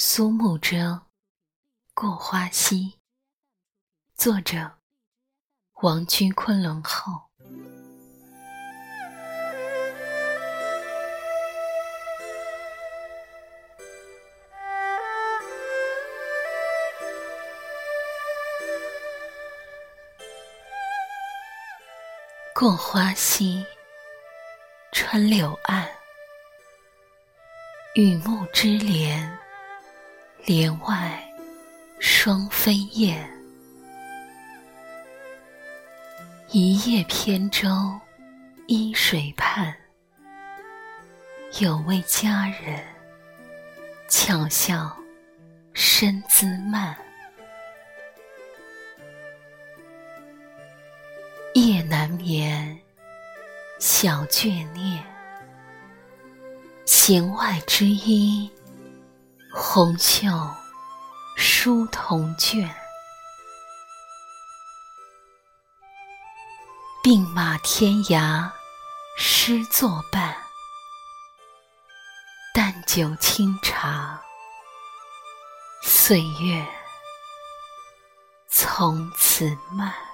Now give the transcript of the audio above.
苏幕遮《过花溪》，作者王居昆仑后。过花溪，穿柳岸，雨幕之帘。帘外双飞燕，一叶扁舟依水畔。有位佳人，巧笑身姿慢。夜难眠，小眷恋，弦外之音。红袖书童卷，并马天涯诗作伴。淡酒清茶，岁月从此慢。